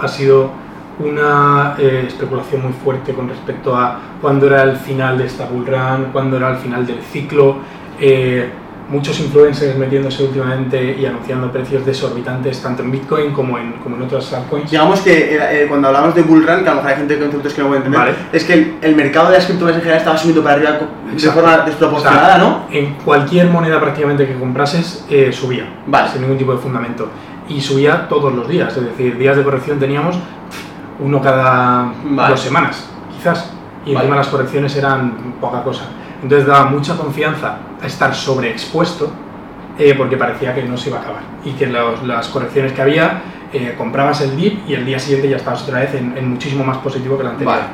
ha sido una eh, especulación muy fuerte con respecto a cuándo era el final de esta bull run, cuándo era el final del ciclo. eh, muchos influencers metiéndose últimamente y anunciando precios desorbitantes tanto en Bitcoin como en, como en otras altcoins. Digamos que era, eh, cuando hablamos de bull run, que a lo mejor hay gente con conceptos que no pueden entender, Vale. es que el, el mercado de las criptomonedas en general estaba subiendo para arriba de forma desproporcionada, O sea, ¿no? En cualquier moneda prácticamente que comprases eh, subía, Vale. sin ningún tipo de fundamento. Y subía todos los días, es decir, días de corrección teníamos uno cada Vale. dos semanas, quizás. Y Vale. encima las correcciones eran poca cosa. Entonces daba mucha confianza a estar sobreexpuesto eh, porque parecía que no se iba a acabar. Y que los- las correcciones que había, eh, comprabas el dip y el día siguiente ya estabas otra vez en, en muchísimo más positivo que el anterior. Vale.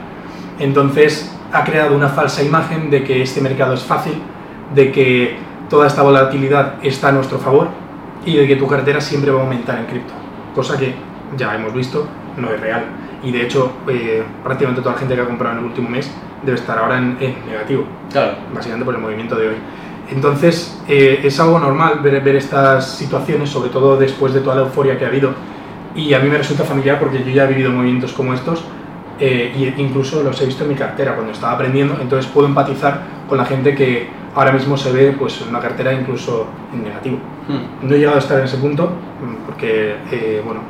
Entonces ha creado una falsa imagen de que este mercado es fácil, de que toda esta volatilidad está a nuestro favor y de que tu cartera siempre va a aumentar en cripto, cosa que ya hemos visto no es real. Y de hecho, eh, prácticamente toda la gente que ha comprado en el último mes debe estar ahora en, en negativo, Claro. básicamente por el movimiento de hoy. Entonces, eh, es algo normal ver, ver estas situaciones, sobre todo después de toda la euforia que ha habido. Y a mí me resulta familiar porque yo ya he vivido movimientos como estos eh, y incluso los he visto en mi cartera cuando estaba aprendiendo, entonces puedo empatizar con la gente que ahora mismo se ve pues, una cartera incluso en negativo. Hmm. No he llegado a estar en ese punto porque, eh, bueno,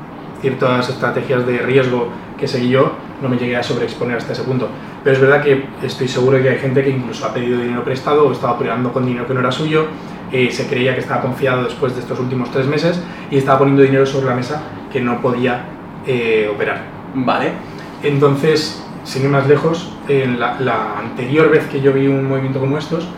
ciertas estrategias de riesgo que seguí yo no me llegué a sobreexponer hasta ese punto. Pero es verdad que estoy seguro de que hay gente que incluso ha pedido dinero prestado o estaba operando con dinero que no era suyo, eh, se creía que estaba confiado después de estos últimos tres meses y estaba poniendo dinero sobre la mesa que no podía eh, operar. Vale. Entonces, sin ir más lejos, en la, la anterior vez que yo vi un movimiento como estos,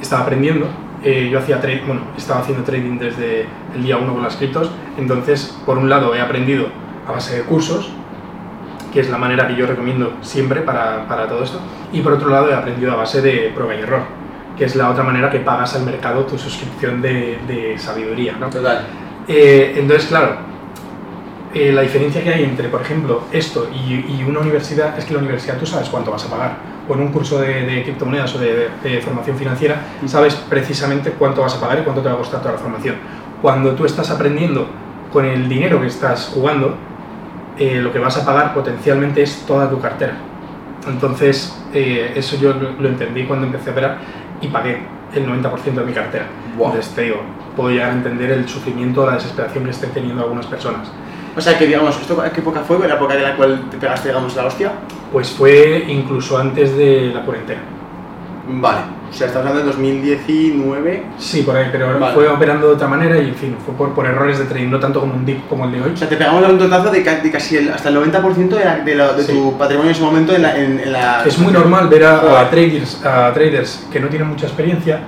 estaba aprendiendo. eh, yo hacía trade, bueno, estaba haciendo trading desde el día 1 con las criptos. Entonces, por un lado, he aprendido a base de cursos, que es la manera que yo recomiendo siempre para, para todo esto. Y por otro lado, he aprendido a base de prueba y error, que es la otra manera que pagas al mercado tu suscripción de, de sabiduría. ¿no? Total. Eh, entonces, claro, eh, la diferencia que hay entre, por ejemplo, esto y, y una universidad es que la universidad tú sabes cuánto vas a pagar. O en un curso de, de criptomonedas o de, de formación financiera, sabes precisamente cuánto vas a pagar y cuánto te va a costar toda la formación. Cuando tú estás aprendiendo con el dinero que estás jugando, eh, lo que vas a pagar potencialmente es toda tu cartera. Entonces, eh, eso yo lo, entendí cuando empecé a operar y pagué el 90% de mi cartera. Buah. Entonces, te digo, puedo llegar a entender el sufrimiento o la desesperación que estén teniendo algunas personas. O sea que, digamos, ¿esto qué época fue? ¿La época en la cual te pegaste, digamos, la hostia? Pues fue incluso antes de la cuarentena. Vale. O sea, estamos hablando de 2019. Sí, por ahí, pero Vale. fue operando de otra manera y, en fin, fue por, por errores de trading, no tanto como un dip como el de hoy. O sea, te pegamos un totazo de, de casi el, hasta el 90% de, la- de, la- de Sí. tu patrimonio en ese momento en la... En, en la Es muy normal ver a, traders, a traders que no tienen mucha experiencia,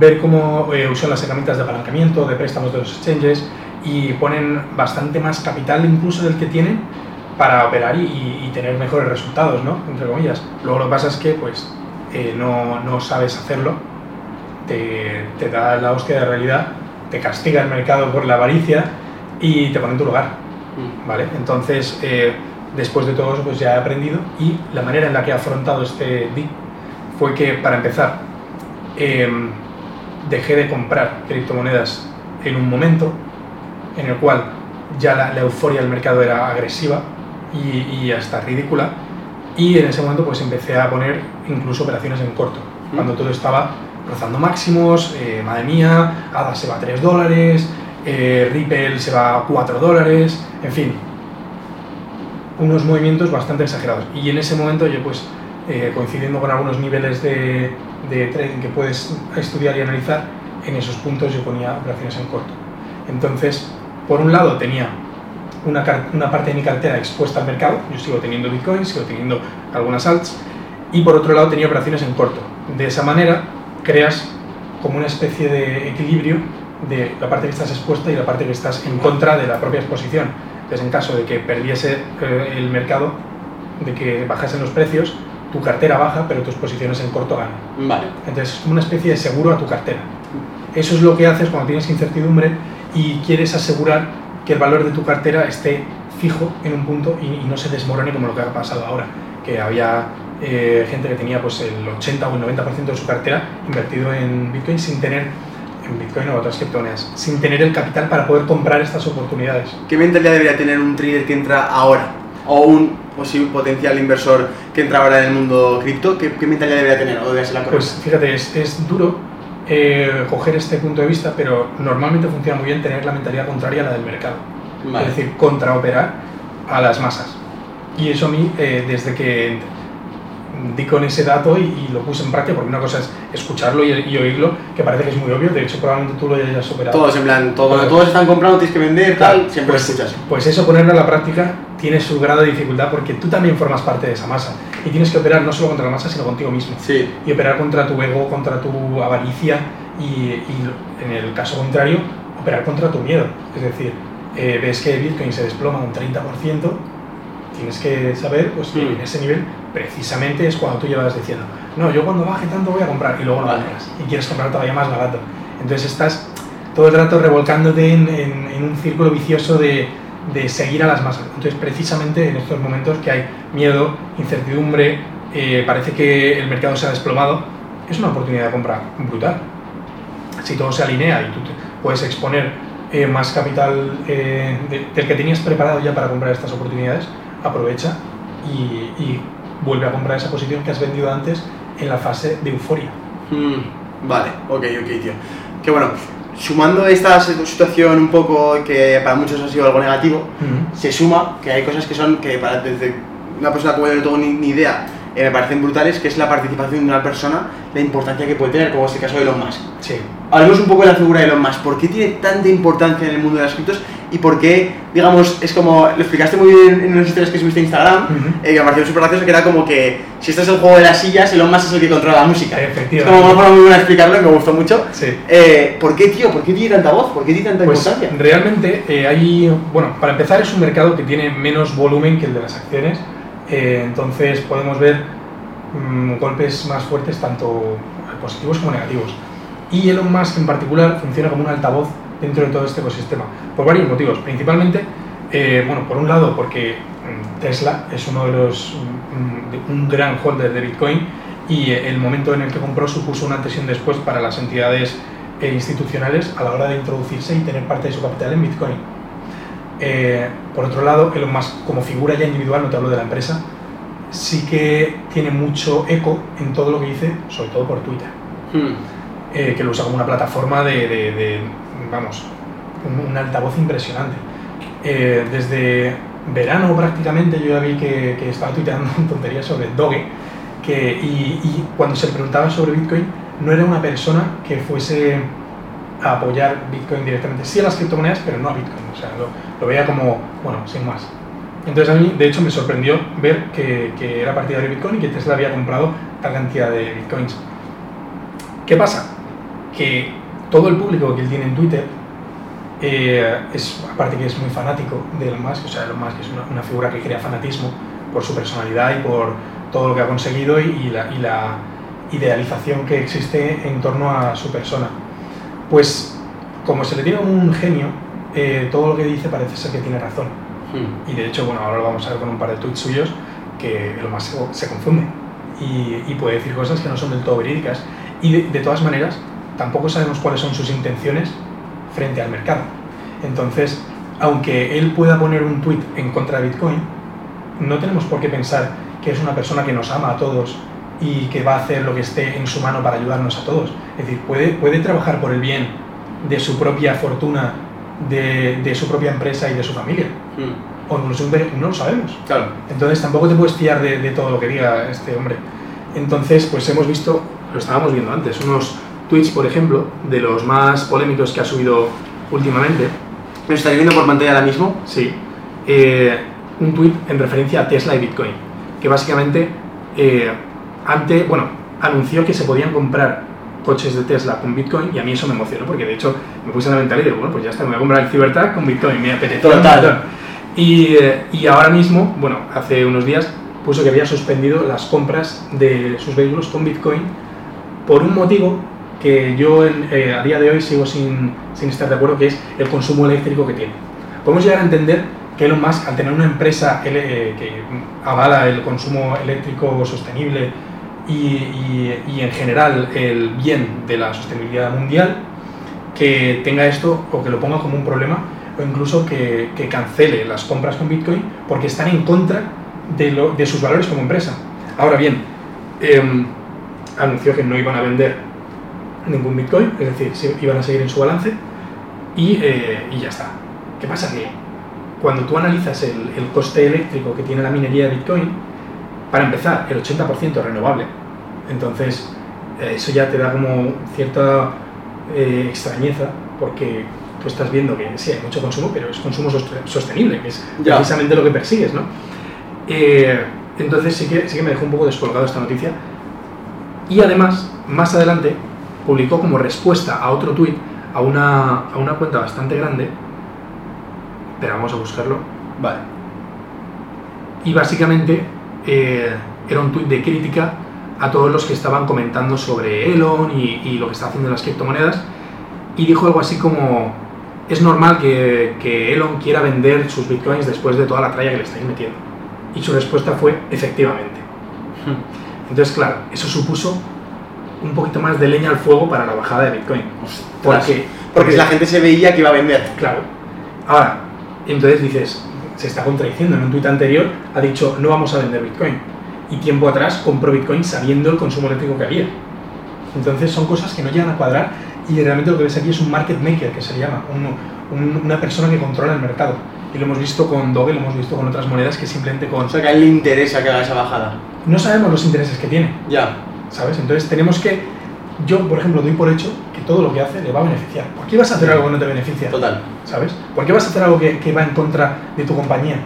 ver cómo eh, usan las herramientas de apalancamiento, de préstamos de los exchanges y ponen bastante más capital incluso del que tienen para operar y, tener mejores resultados, ¿no? Entre comillas. Luego lo que pasa es que pues eh, no, no sabes hacerlo, te, te da la hostia de realidad, te castiga el mercado por la avaricia y te pone en tu lugar. Mm. ¿vale? Entonces, eh, después de todo eso, pues ya he aprendido y la manera en la que he afrontado este dip fue que, para empezar, em, dejé de comprar criptomonedas en un momento en el cual ya la, la euforia del mercado era agresiva y, y hasta ridícula y en ese momento pues empecé a poner incluso operaciones en corto, cuando todo estaba rozando máximos, eh, madre mía, ADA se va a 3 dólares, eh, Ripple se va a 4 dólares, en fin, unos movimientos bastante exagerados. Y en ese momento yo pues eh, coincidiendo con algunos niveles de, de trading que puedes estudiar y analizar, en esos puntos yo ponía operaciones en corto. Entonces, por un lado tenía una, una parte de mi cartera expuesta al mercado, yo sigo teniendo Bitcoin, sigo teniendo algunas alts, y por otro lado tenía operaciones en corto. De esa manera creas como una especie de equilibrio de la parte que estás expuesta y la parte que estás en contra de la propia exposición. Entonces, en caso de que perdiese eh, el mercado, de que bajasen los precios, tu cartera baja, pero tus posiciones en corto ganan. Vale. Entonces, es como una especie de seguro a tu cartera. Eso es lo que haces cuando tienes incertidumbre y quieres asegurar que el valor de tu cartera esté fijo en un punto y, y no se desmorone como lo que ha pasado ahora, que había eh, gente que tenía pues el 80 o el 90% de su cartera invertido en Bitcoin sin tener en Bitcoin o otras criptomonedas, sin tener el capital para poder comprar estas oportunidades. ¿Qué mentalidad debería tener un trader que entra ahora? o un posible potencial inversor que entra ahora en el mundo cripto, ¿qué, qué mentalidad debería tener o debería ser la correcta? Pues fíjate, es, es duro eh, coger este punto de vista, pero normalmente funciona muy bien tener la mentalidad contraria a la del mercado. Vale. Es decir, contraoperar a las masas. Y eso a mí, eh, desde que di con ese dato y, y lo puse en práctica, porque una cosa es escucharlo y, y oírlo, que parece que es muy obvio, de hecho probablemente tú lo hayas superado. Todos, en plan, todo, todos están comprando, tienes que vender, tal, siempre pues, escuchas. Pues eso, ponerlo a la práctica, tiene su grado de dificultad porque tú también formas parte de esa masa y tienes que operar no solo contra la masa, sino contigo mismo. Sí, Y operar contra tu ego, contra tu avaricia y, y en el caso contrario, operar contra tu miedo. Es decir, eh, ves que Bitcoin se desploma un 30%, tienes que saber pues, que Mm. en ese nivel precisamente es cuando tú llevas diciendo, no, yo cuando baje tanto voy a comprar y luego no Vale. compras y quieres comprar todavía más barato. Entonces estás todo el rato revolcándote en, en- en un círculo vicioso de, de seguir a las masas. Entonces precisamente en estos momentos que hay miedo, incertidumbre, eh, parece que el mercado se ha desplomado, es una oportunidad de compra brutal. Si todo se alinea y tú te puedes exponer eh, más capital eh, de- del que tenías preparado ya para comprar estas oportunidades, aprovecha y, y vuelve a comprar esa posición que has vendido antes en la fase de euforia. Mm, vale, ok, ok, tío. Que bueno, sumando esta situación un poco que para muchos ha sido algo negativo, se suma que hay cosas que son, que para desde una persona como yo no tengo ni, ni idea, eh, me parecen brutales, que es la participación de una persona, la importancia que puede tener, como es el caso de Elon Musk. Sí. Hablemos un poco de la figura de Elon Musk. ¿Por qué tiene tanta importancia en el mundo de las criptos? Y por qué, digamos, es como, lo explicaste muy bien en unas historias que subiste en Instagram, Ujú. eh, que me pareció súper gracioso, que era como que si esto es el juego de las sillas, Elon Musk es el que controla la música. Es Efectivamente. como una forma muy buena de explicarlo y me gustó mucho. Sí. Eh, ¿Por qué, tío? ¿Por qué tiene tanta voz? ¿Por qué tiene tanta Pues importancia? realmente eh, hay, bueno, para empezar es un mercado que tiene menos volumen que el de las acciones, eh, entonces podemos ver mm, golpes más fuertes tanto positivos como negativos. Y Elon Musk en particular funciona como un altavoz dentro de todo este ecosistema, por varios motivos, principalmente, eh, bueno, por un lado porque mm, Tesla es uno de los, mm, de- un gran holder de Bitcoin y eh, el momento en el que compró supuso una un después para las entidades institucionales a la hora de introducirse y tener parte de su capital en Bitcoin. Eh, por otro lado, Elon Musk como figura ya individual, no te hablo de la empresa, sí que tiene mucho eco en todo lo que dice, sobre todo por Twitter, Hmm. eh, que lo usa como una plataforma de, de- de, vamos, un, un altavoz impresionante. Eh, desde verano prácticamente yo ya vi que, que estaba tuiteando tonterías sobre Doge, que, y, y cuando se le preguntaba sobre Bitcoin, no era una persona que fuese a apoyar Bitcoin directamente, sí a las criptomonedas, pero no a Bitcoin, o sea, lo, lo veía como, bueno, sin más. Entonces a mí, de hecho, me sorprendió ver que, que era partidario de Bitcoin y que Tesla había comprado tal cantidad de Bitcoins. ¿Qué pasa? Que todo el público que él tiene en Twitter eh, es, aparte que es muy fanático de Elon Musk, o sea, Elon Musk es una, una figura que crea fanatismo por su personalidad y por todo lo que ha conseguido y, y la, y la idealización que existe en torno a su persona. Pues como se le tiene un genio, eh, todo lo que dice parece ser que tiene razón. Hmm. Y de hecho, bueno, ahora lo vamos a ver con un par de tweets suyos que Elon Musk se, se confunde y, y puede decir cosas que no son del todo verídicas. Y de, de todas maneras, tampoco sabemos cuáles son sus intenciones frente al mercado. Entonces, aunque él pueda poner un tweet en contra de Bitcoin, no tenemos por qué pensar que es una persona que nos ama a todos y que va a hacer lo que esté en su mano para ayudarnos a todos. Es decir, puede, puede trabajar por el bien de su propia fortuna, de, de su propia empresa y de su familia. Hmm. O incluso no lo sabemos. Claro. Entonces tampoco te puedes fiar de, de todo lo que diga este hombre. Entonces, pues hemos visto, lo estábamos viendo antes, unos tweets, por ejemplo, de los más polémicos que ha subido últimamente. ¿Me estáis viendo por pantalla ahora mismo? Sí. Eh, un tweet en referencia a Tesla y Bitcoin, que básicamente eh, ante, bueno, anunció que se podían comprar coches de Tesla con Bitcoin y a mí eso me emocionó porque de hecho me puse en la mentalidad y digo, bueno, pues ya está, me voy a comprar el Cybertruck con Bitcoin, me apetece. Total. Y, eh, y ahora mismo, bueno, hace unos días puso que había suspendido las compras de sus vehículos con Bitcoin por un motivo que yo eh, a día de hoy sigo sin, sin estar de acuerdo, que es el consumo eléctrico que tiene. Podemos llegar a entender que Elon Musk, al tener una empresa eh, que avala el consumo eléctrico sostenible y, y- en general el bien de la sostenibilidad mundial, que tenga esto o que lo ponga como un problema, o incluso que, cancele las compras con Bitcoin porque están en contra de, sus valores como empresa. Ahora bien, em, anunció que no iban a vender ningún Bitcoin, es decir, iban a seguir en su balance y, eh, y ya está. ¿Qué pasa? Que cuando tú analizas el coste eléctrico que tiene la minería de Bitcoin, para empezar, el 80% es renovable. Entonces, eh, eso ya te da como cierta eh, extrañeza, porque tú estás viendo que sí, hay mucho consumo, pero es consumo soste- sostenible, que es Ya. precisamente lo que persigues, ¿no? Eh, entonces sí que, sí que me dejó un poco descolgado esta noticia. Y además, más adelante, publicó como respuesta a otro tuit, a una, a una cuenta bastante grande, pero vamos a buscarlo, Vale. y básicamente eh, era un tuit de crítica a todos los que estaban comentando sobre Elon y, y lo que está haciendo en las criptomonedas y dijo algo así como es normal que, que Elon quiera vender sus bitcoins después de toda la tralla que le estáis metiendo y su respuesta fue efectivamente entonces claro eso supuso un poquito más de leña al fuego para la bajada de bitcoin. Porque, Porque la gente se veía que iba a vender. Claro. Ahora, entonces dices, se está contradiciendo. En un tuit anterior ha dicho, no vamos a vender Bitcoin. Y tiempo atrás compró Bitcoin sabiendo el consumo eléctrico que había. Entonces son cosas que no llegan a cuadrar y realmente lo que ves aquí es un market maker, que se llama, un- un- una persona que controla el mercado. Y lo hemos visto con Doge, lo hemos visto con otras monedas que simplemente con... O sea que a él le interesa que haga esa bajada. No sabemos los intereses que tiene, Ya. ¿sabes? Entonces tenemos que... Yo, por ejemplo, doy por hecho que todo lo que hace le va a beneficiar. ¿Por qué vas a hacer algo que no te beneficia? Total. ¿sabes? ¿Por qué vas a hacer algo que, que va en contra de tu compañía?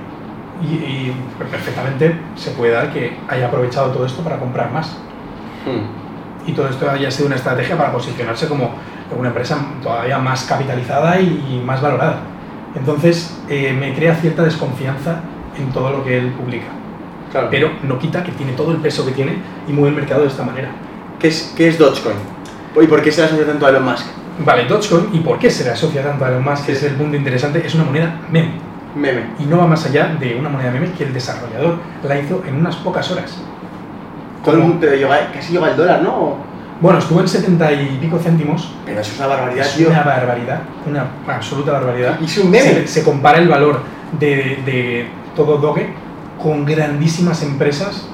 Y, y perfectamente se puede dar que haya aprovechado todo esto para comprar más. Hmm. Y todo esto haya sido una estrategia para posicionarse como una empresa todavía más capitalizada y, y más valorada. Entonces eh, me crea cierta desconfianza en todo lo que él publica. Claro. Pero no quita que tiene todo el peso que tiene y mueve el mercado de esta manera. ¿Qué es, ¿Qué es Dogecoin? ¿Y por qué se le asocia tanto a Elon Musk? Vale, Dogecoin, ¿y por qué se le asocia tanto a Elon Musk? Que es el punto interesante, es una moneda meme. Meme. y no va más allá de una moneda meme que el desarrollador la hizo en unas pocas horas. Todo el mundo- pero llega- casi llega el dólar, ¿no? Bueno, estuvo en 70 y pico céntimos. Pero eso es una barbaridad, Es tío. una barbaridad, una absoluta barbaridad. Y es un meme. Se, se compara el valor de, de todo Doge con grandísimas empresas.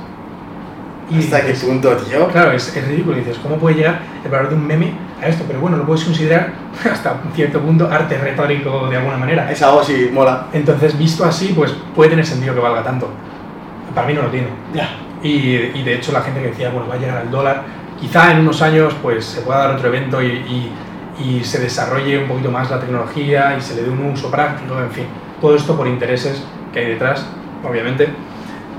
Y ¿Hasta qué dices, punto, tío? Claro, es, es ridículo. Dices, ¿cómo puede llegar el valor de un meme a esto? Pero bueno, lo puedes considerar hasta un cierto punto arte retórico de alguna manera. Es algo así, mola. Entonces, visto así, pues puede tener sentido que valga tanto. Para mí no lo tiene. Ya. Y, y de hecho la gente que decía, bueno, va a llegar al dólar, quizá en unos años pues se pueda dar otro evento y, y- y se desarrolle un poquito más la tecnología y se le dé un uso práctico, en fin. Todo esto por intereses que hay detrás, obviamente,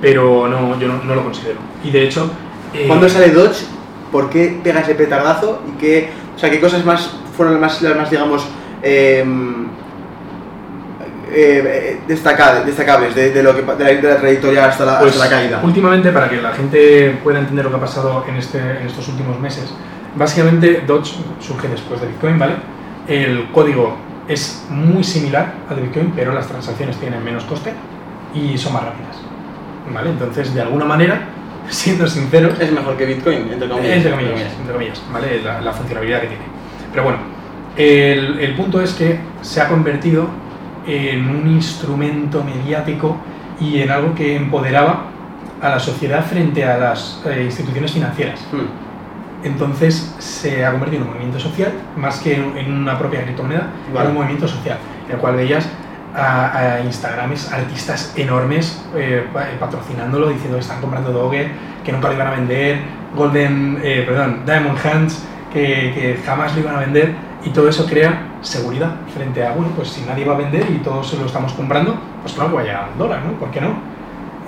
pero no, yo no, no lo considero. Y de hecho... eh, ¿Cuándo sale Dodge? ¿Por qué pega ese petardazo? ¿Y qué, o sea, qué cosas más fueron las más, las más digamos, em, eh, destacables, destacables de, de lo que, de, la, de la trayectoria hasta la, Pues, hasta la caída? Últimamente, para que la gente pueda entender lo que ha pasado en, este, en estos últimos meses, básicamente Dodge surge después de Bitcoin, ¿vale? El código es muy similar al de Bitcoin, pero las transacciones tienen menos coste y son más rápidas, ¿vale? Entonces, de alguna manera, siendo sinceros, Es mejor que Bitcoin, entre comillas. entre comillas, entre comillas, ¿vale? La, la funcionalidad que tiene. Pero bueno, el, el punto es que se ha convertido en un instrumento mediático y en algo que empoderaba a la sociedad frente a las eh, instituciones financieras. Hmm. Entonces se ha convertido en un movimiento social, más que en en una propia criptomoneda, Vale. era un movimiento social, en el cual veías a, a Instagrames, artistas enormes eh, eh, patrocinándolo, diciendo que están comprando Doge, que nunca lo iban a vender, Golden, eh, perdón, Diamond Hands, que, que jamás lo iban a vender, y todo eso crea seguridad frente a, bueno, pues si nadie va a vender y todos lo estamos comprando, pues claro que vaya al dólar, ¿no? ¿Por qué no?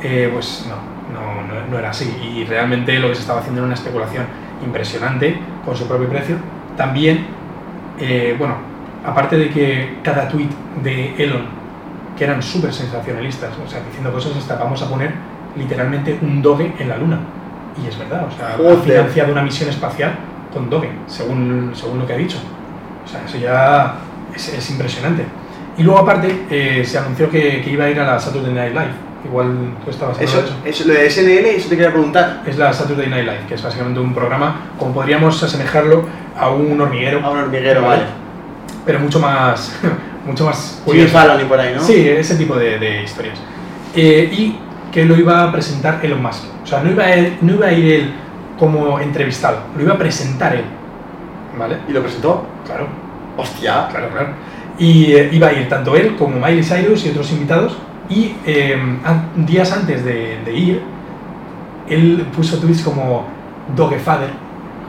Eh, pues no, no, no, no era así. Y realmente lo que se estaba haciendo era una especulación impresionante con su propio precio. También, eh, bueno, aparte de que cada tweet de Elon, que eran súper sensacionalistas, o sea, diciendo cosas hasta vamos a poner literalmente un doge en la luna. Y es verdad, o sea, ha financiado una misión espacial con doge, según, según lo que ha dicho. O sea, eso ya es, es impresionante. Y luego aparte eh, se anunció que, que iba a ir a la Saturday Night Live. Igual tú estabas hablando Eso, de eso. eso, lo de SNL, eso te quería preguntar. Es la Saturday Night Live, que es básicamente un programa, como podríamos asemejarlo a un hormiguero. A un hormiguero, vale. Pero mucho más, mucho más Jimmy Fallon por ahí, ¿no? Sí, ese tipo de, de historias. Eh, y que lo iba a presentar Elon Musk. O sea, no iba, a, no iba a ir él como entrevistado, lo iba a presentar él. ¿Vale? ¿Y lo presentó? Claro. Hostia. Claro, claro. Y eh, iba a ir tanto él como Miley Cyrus y otros invitados. Y eh, días antes de, de ir, él puso tweets como Dogfather,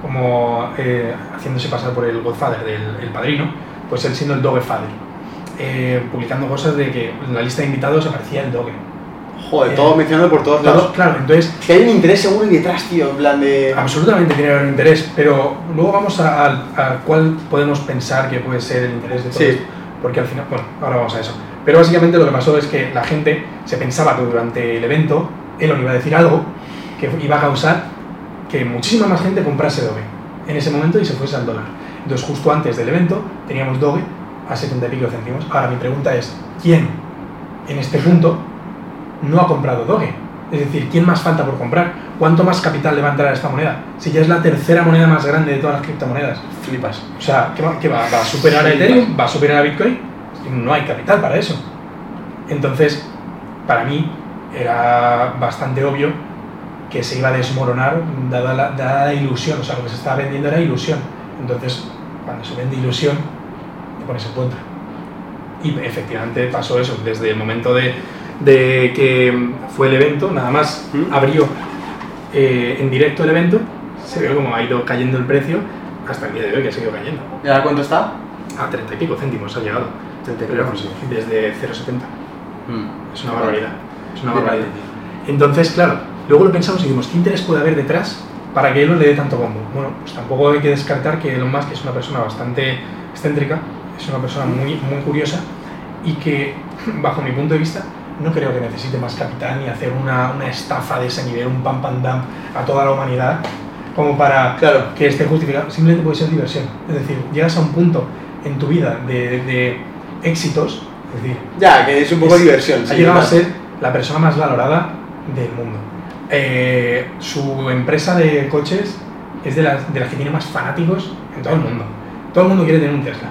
como eh, haciéndose pasar por el Godfather del el padrino, pues él siendo el Dogfather, eh, publicando cosas de que en la lista de invitados aparecía el Doge. Joder, Eh, todo mencionado por todos Todo- lados. claro, entonces Que hay un interés seguro y detrás, tío, en plan de... absolutamente tiene que haber un interés, pero luego vamos a, a- a cuál podemos pensar que puede ser el interés de todo Sí. esto, porque al final, bueno, ahora vamos a eso. Pero básicamente lo que pasó es que la gente se pensaba que durante el evento Elon iba a decir algo que iba a causar que muchísima más gente comprase Doge en ese momento y se fuese al dólar. Entonces, justo antes del evento teníamos Doge a 70 y pico céntimos. Ahora mi pregunta es, ¿quién en este punto no ha comprado Doge? Es decir, ¿quién más falta por comprar? ¿Cuánto más capital le va a entrar a esta moneda? Si ya es la tercera moneda más grande de todas las criptomonedas. Flipas. O sea, ¿qué va, qué va? ¿Va a superar a Ethereum? ¿Va a superar a Bitcoin? No hay capital para eso. Entonces, para mí era bastante obvio que se iba a desmoronar dada la, dada la ilusión. O sea, lo que se estaba vendiendo era ilusión. Entonces, cuando se vende ilusión, te pones en contra. Y efectivamente pasó eso. Desde el momento de, de que fue el evento, nada más ¿Mm? abrió eh, en directo el evento, se ve como ha ido cayendo el precio hasta el día de hoy, que ha seguido cayendo. ¿Y ahora cuánto está? A 30 y pico céntimos ha llegado. 30 y pico, sí. desde 0,70. Mm. Es una barbaridad. Es una barbaridad. Entonces, claro, luego lo pensamos y dijimos, ¿qué interés puede haber detrás para que Elon le dé tanto bombo? Bueno, pues tampoco hay que descartar que Elon Musk es una persona bastante excéntrica, es una persona muy, muy curiosa y que, bajo mi punto de vista, no creo que necesite más capital ni hacer una, una estafa de ese nivel, un pam pam dam a toda la humanidad, como para Claro. que esté justificado. Simplemente puede ser diversión. Es decir, llegas a un punto en tu vida de, de éxitos, es decir, Ya, que es un poco es- diversión. ha sí, llegado a ser la persona más valorada del mundo. Eh, su empresa de coches es de las, de las que tiene más fanáticos en todo el mundo. Todo el mundo quiere tener un Tesla.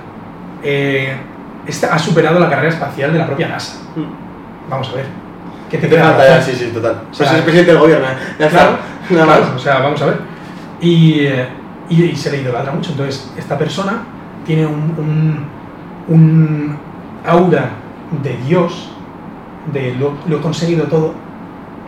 Eh, esta- ha superado la carrera espacial de la propia NASA. Mm. Vamos a ver. ¿Qué te Te queda falta ya, sí, sí, total. O Pues sea, es presidente del gobierno, ¿eh? Ya Claro, está. Nada claro, más. o sea, vamos a ver. Y, eh, y, y se le idolatra mucho. Entonces, esta persona tiene un, un, un aura de Dios, de lo, lo he conseguido todo,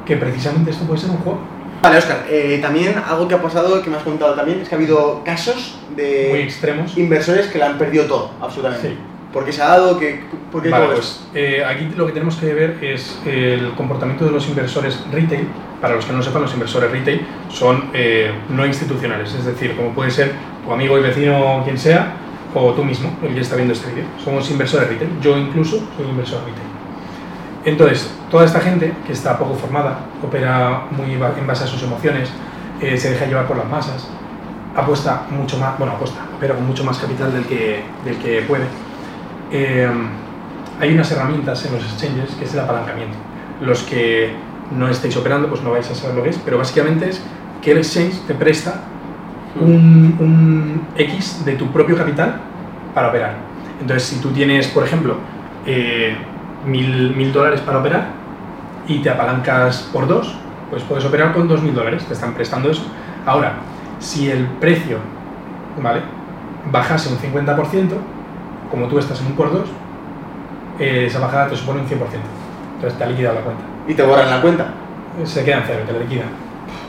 que precisamente esto puede ser un juego Vale, Oscar, eh, también algo que ha pasado, que me has contado también, es que ha habido casos muy de extremos. inversores que le han perdido todo, absolutamente. Sí. ¿Por qué se ha dado? ¿Qué, ¿Por qué Vale, pues eh, aquí lo que tenemos que ver es el comportamiento de los inversores retail. Para los que no lo sepan, los inversores retail son eh, no institucionales, es decir, como puede ser tu amigo y vecino, quien sea, o tú mismo, el que está viendo este vídeo. Somos inversores retail. Yo incluso soy inversor retail. Entonces, toda esta gente que está poco formada, opera muy en base a sus emociones, eh, se deja llevar por las masas, apuesta mucho más, bueno, apuesta, opera con mucho más capital del que, del que puede. Eh, hay unas herramientas en los exchanges que es el apalancamiento. Los que no estáis operando, pues no vais a saber lo que es, pero básicamente es que el exchange te presta un, un X de tu propio capital para operar. Entonces, si tú tienes, por ejemplo, eh, mil, mil dólares para operar y te apalancas por dos, pues puedes operar con dos mil dólares, te están prestando eso. Ahora, si el precio, ¿vale? Bajase un 50%, como tú estás en un por dos, eh, esa bajada te supone un 100%. Entonces te ha liquidado la cuenta. Y te borran la cuenta. Se queda en cero, te la liquidan.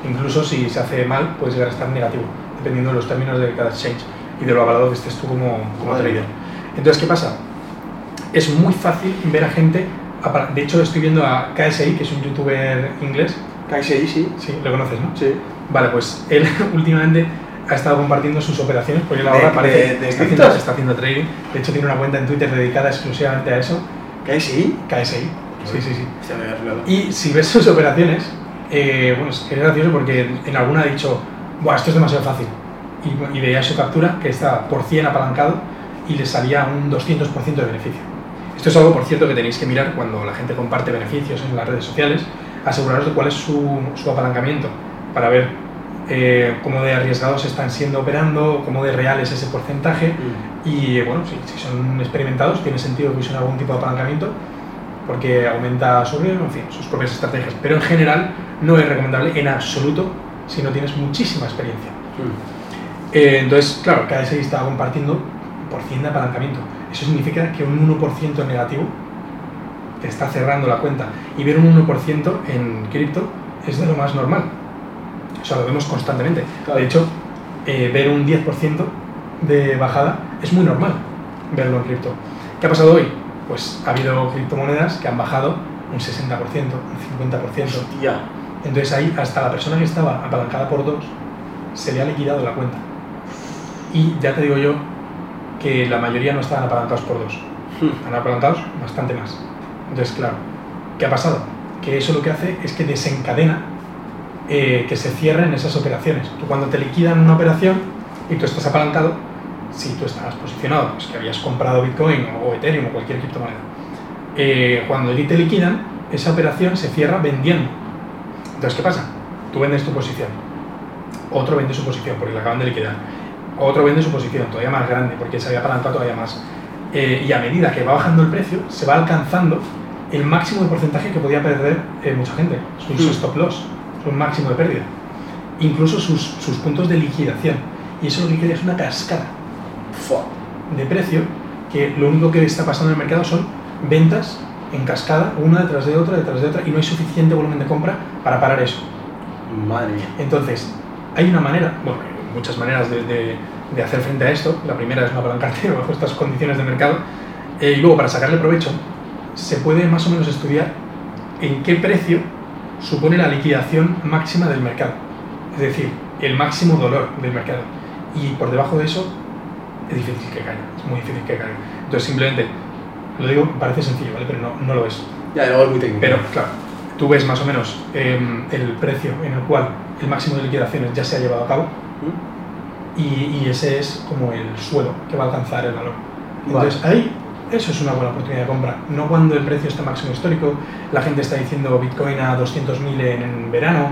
Incluso si se hace mal, puedes llegar a estar negativo, dependiendo de los términos de cada exchange y de lo avalado que estés tú como, como trader. Entonces, ¿qué pasa? Es muy fácil ver a gente. De hecho, estoy viendo a KSI, que es un youtuber inglés. KSI, sí. Sí, lo conoces, ¿no? Sí. Vale, pues él últimamente ha estado compartiendo sus operaciones porque él ¿De- ahora parece de- de está, haciendo, está haciendo trading. De hecho, tiene una cuenta en Twitter dedicada exclusivamente a eso, KSI. KSI. Sí, sí, sí. Hostia, me había. Y si ves sus operaciones, eh, bueno, es gracioso porque en, en alguna ha dicho, Buah, esto es demasiado fácil. Y, y veía su captura, que está por 100 apalancado, y le salía un 200% de beneficio. Esto es algo, por cierto, que tenéis que mirar cuando la gente comparte beneficios en las redes sociales, aseguraros de cuál es su, su apalancamiento, para ver eh, cómo de arriesgados están siendo operando, cómo de real es ese porcentaje, Mm. Y bueno, si, si son experimentados, tiene sentido que usen algún tipo de apalancamiento porque aumenta su riesgo, en fin, sus propias estrategias. Pero en general no es recomendable en absoluto si no tienes muchísima experiencia. Eh, entonces, claro, cada KSI estaba compartiendo por 100 de apalancamiento. Eso significa que un 1% negativo te está cerrando la cuenta. Y ver un 1% en cripto es de lo más normal. O sea, lo vemos constantemente. De hecho, eh, ver un 10% de bajada es muy normal verlo en cripto. ¿Qué ha pasado hoy? Pues ha habido criptomonedas que han bajado un 60%, un 50%. Hostia. Entonces ahí hasta la persona que estaba apalancada por dos se le ha liquidado la cuenta. Y ya te digo yo que la mayoría no estaban apalancados por dos. Están apalancados bastante más. Entonces, claro, ¿qué ha pasado? Que eso lo que hace es que desencadena eh, que se cierren esas operaciones. Tú cuando te liquidan una operación y tú estás apalancado, si tú estabas posicionado, pues que habías comprado Bitcoin o Ethereum o cualquier criptomoneda, eh, cuando te liquidan, esa operación se cierra vendiendo. Entonces, ¿qué pasa? Tú vendes tu posición, otro vende su posición porque la acaban de liquidar, otro vende su posición todavía más grande porque se había apalancado todavía más. Eh, y a medida que va bajando el precio, se va alcanzando el máximo de porcentaje que podía perder eh, mucha gente, sus Hmm. stop loss, su máximo de pérdida, incluso sus, sus puntos de liquidación. Y eso lo que crea es una cascada de precio que lo único que está pasando en el mercado son ventas en cascada, una detrás de otra, detrás de otra, y no hay suficiente volumen de compra para parar eso. Madre mía. Entonces, hay una manera, bueno, hay muchas maneras de, de- de hacer frente a esto. La primera es no apalancarte bajo estas condiciones de mercado. Eh, y luego, para sacarle provecho, se puede más o menos estudiar en qué precio supone la liquidación máxima del mercado. Es decir, el máximo dolor del mercado. Y por debajo de eso, es difícil que caiga. Es muy difícil que caiga. Entonces, simplemente, lo digo, parece sencillo, ¿vale? Pero no, no lo es. Ya, luego es muy técnico. Pero, claro, tú ves más o menos em, el precio en el cual el máximo de liquidaciones ya se ha llevado a cabo ¿Mm? Y, y ese es como el suelo que va a alcanzar el valor. Entonces, ahí, eso es una buena oportunidad de compra. No cuando el precio está máximo histórico, la gente está diciendo Bitcoin a 200.000 en, en verano,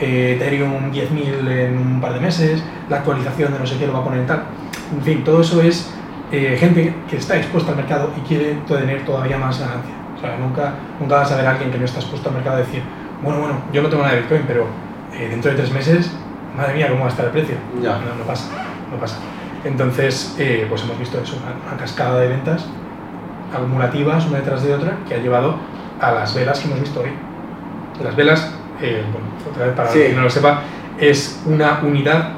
eh, Ethereum 10.000 en un par de meses, la actualización de no sé qué lo va a poner en tal. En fin, todo eso es eh, gente que está expuesta al mercado y quiere tener todavía más ganancia. O sea, nunca, nunca vas a ver a alguien que no está expuesto al mercado decir, bueno, bueno, yo no tengo nada de Bitcoin, pero eh, dentro de tres meses, madre mía, ¿cómo va a estar el precio? Ya. No, no pasa, no pasa. Entonces, eh, pues hemos visto eso, una, una cascada de ventas acumulativas una detrás de otra que ha llevado a las velas que hemos visto hoy. Las velas, eh, bueno, otra vez para Sí. quien no lo sepa, es una unidad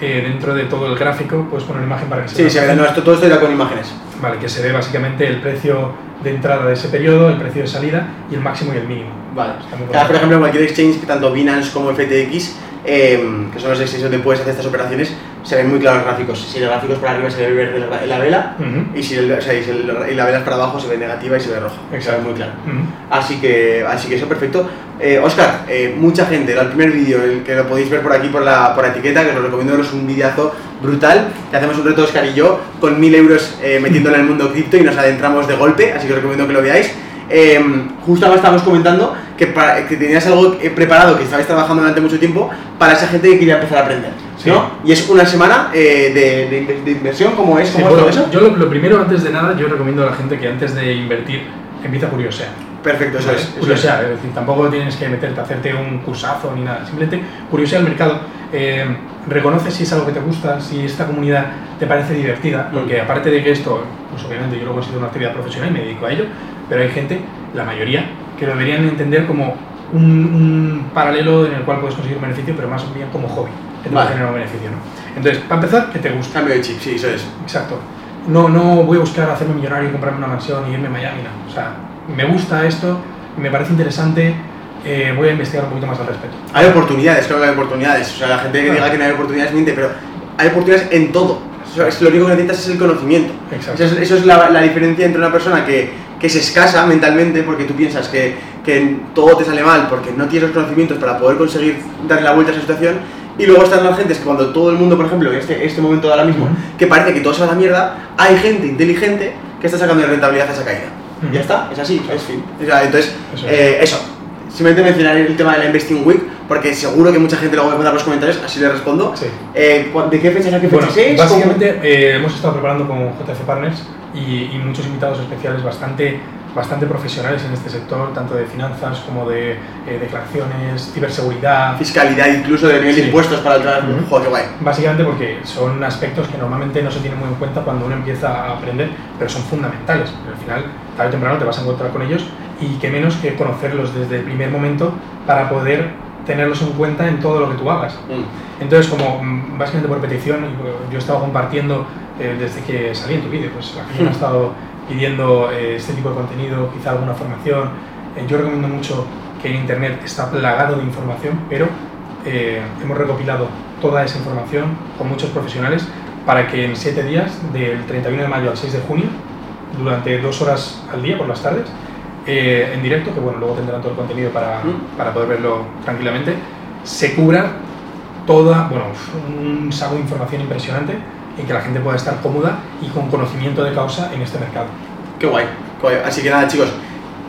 eh, dentro de todo el gráfico, puedes poner una imagen para que se Sí, vea. sí, no, esto todo esto era con imágenes. Vale, que se ve básicamente el precio de entrada de ese periodo, el precio de salida y el máximo y el mínimo. Vale. Cada, por ejemplo, cualquier exchange, tanto Binance como FTX, eh, que son los exchanges donde puedes hacer estas operaciones, se ven muy claros los gráficos. Si el gráfico es para arriba se ve verde la, la vela, Ujú, y si, el- o sea, y si el- y la vela es para abajo se ve negativa y se ve roja. Exacto. muy claro. ujú. Así que, así que eso perfecto. Eh, Oscar, eh, mucha gente, el primer vídeo, el que lo podéis ver por aquí por la, por la etiqueta, que os lo recomiendo, es un videazo brutal, que hacemos un reto Oscar y yo, con mil euros eh, metiéndole en el mundo cripto y nos adentramos de golpe, así que os recomiendo que lo veáis. Eh, justo ahora estábamos comentando que, para- que tenías algo eh, preparado, que estabais trabajando durante mucho tiempo, para esa gente que quería empezar a aprender, Sí. ¿no? Y es una semana eh, de, de de inversión, ¿cómo es? Sí, ¿Cómo es bueno, todo eso? yo lo, lo primero, antes de nada, yo recomiendo a la gente que antes de invertir empiece a curiosear. Perfecto, eso es. Curiosear, es decir, tampoco tienes que meterte a hacerte un cursazo ni nada, simplemente curiosear el mercado, eh, reconoce si es algo que te gusta, si esta comunidad te parece divertida, porque aparte de que esto, pues obviamente yo lo considero una actividad profesional y me dedico a ello, pero hay gente, la mayoría, que lo deberían entender como un, un paralelo en el cual puedes conseguir un beneficio, pero más bien como hobby, que te va a Vale. generar un beneficio, ¿no? Entonces, para empezar, que te gusta. Cambio de chip, sí, eso es. Exacto. No, no voy a buscar hacerme millonario y comprarme una mansión y irme a Miami, no. O sea, me gusta esto, me parece interesante, eh, voy a investigar un poquito más al respecto. Hay oportunidades, claro que hay oportunidades. O sea, la gente que diga que no hay oportunidades miente, pero hay oportunidades en todo. O sea, es lo único que necesitas es el conocimiento. Exacto. Eso es, eso es la, la diferencia entre una persona que, que es escasa mentalmente porque tú piensas que, que todo te sale mal porque no tienes los conocimientos para poder conseguir darle la vuelta a esa situación. Y luego están las gentes que cuando todo el mundo, por ejemplo, en este, este momento de ahora mismo, que parece que todo se va a la mierda, hay gente inteligente que está sacando de rentabilidad a esa caída. Ya está, es así, es fin. O sea, entonces, Eso es. eh, eso. simplemente mencionar el tema de la Investing Week, porque seguro que mucha gente luego me pone los comentarios, así le respondo. Sí. Eh, ¿De qué fechas a qué fechas bueno, Básicamente eh, hemos estado preparando con JF Partners y, y muchos invitados especiales bastante bastante profesionales en este sector, tanto de finanzas como de eh, declaraciones, ciberseguridad. Fiscalidad, incluso de nivel de impuestos para el trabajo. qué guay. Básicamente porque son aspectos que normalmente no se tienen muy en cuenta cuando uno empieza a aprender, pero son fundamentales. al final, tarde o temprano te vas a encontrar con ellos y qué menos que conocerlos desde el primer momento para poder tenerlos en cuenta en todo lo que tú hagas. Mm. Entonces, como mm, básicamente por petición, yo he estado compartiendo eh, desde que salí en tu vídeo, pues la gente ha estado pidiendo eh, este tipo de contenido, quizá alguna formación. Eh, yo recomiendo mucho que en Internet está plagado de información, pero eh, hemos recopilado toda esa información con muchos profesionales para que en siete días, del 31 de mayo al 6 de junio, durante dos horas al día por las tardes, en directo, que bueno, luego tendrán todo el contenido para, mm. para poder verlo tranquilamente, se cubra toda, bueno, un saco de información impresionante en que la gente pueda estar cómoda y con conocimiento de causa en este mercado. Qué guay, Así que nada, chicos,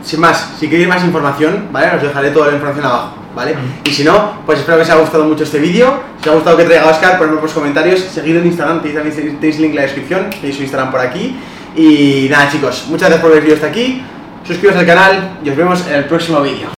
sin más, si queréis más información, ¿vale? Os dejaré toda la información abajo, ¿vale? Y si no, pues espero que os haya gustado mucho este vídeo. Si os ha gustado que traiga Oscar, ponedlo por los comentarios. Seguidlo en Instagram, tenéis, tenéis link en la descripción, tenéis su Instagram por aquí. Y nada, chicos, muchas gracias por ver el vídeo hasta aquí. Suscribiros al canal y os vemos en el próximo vídeo.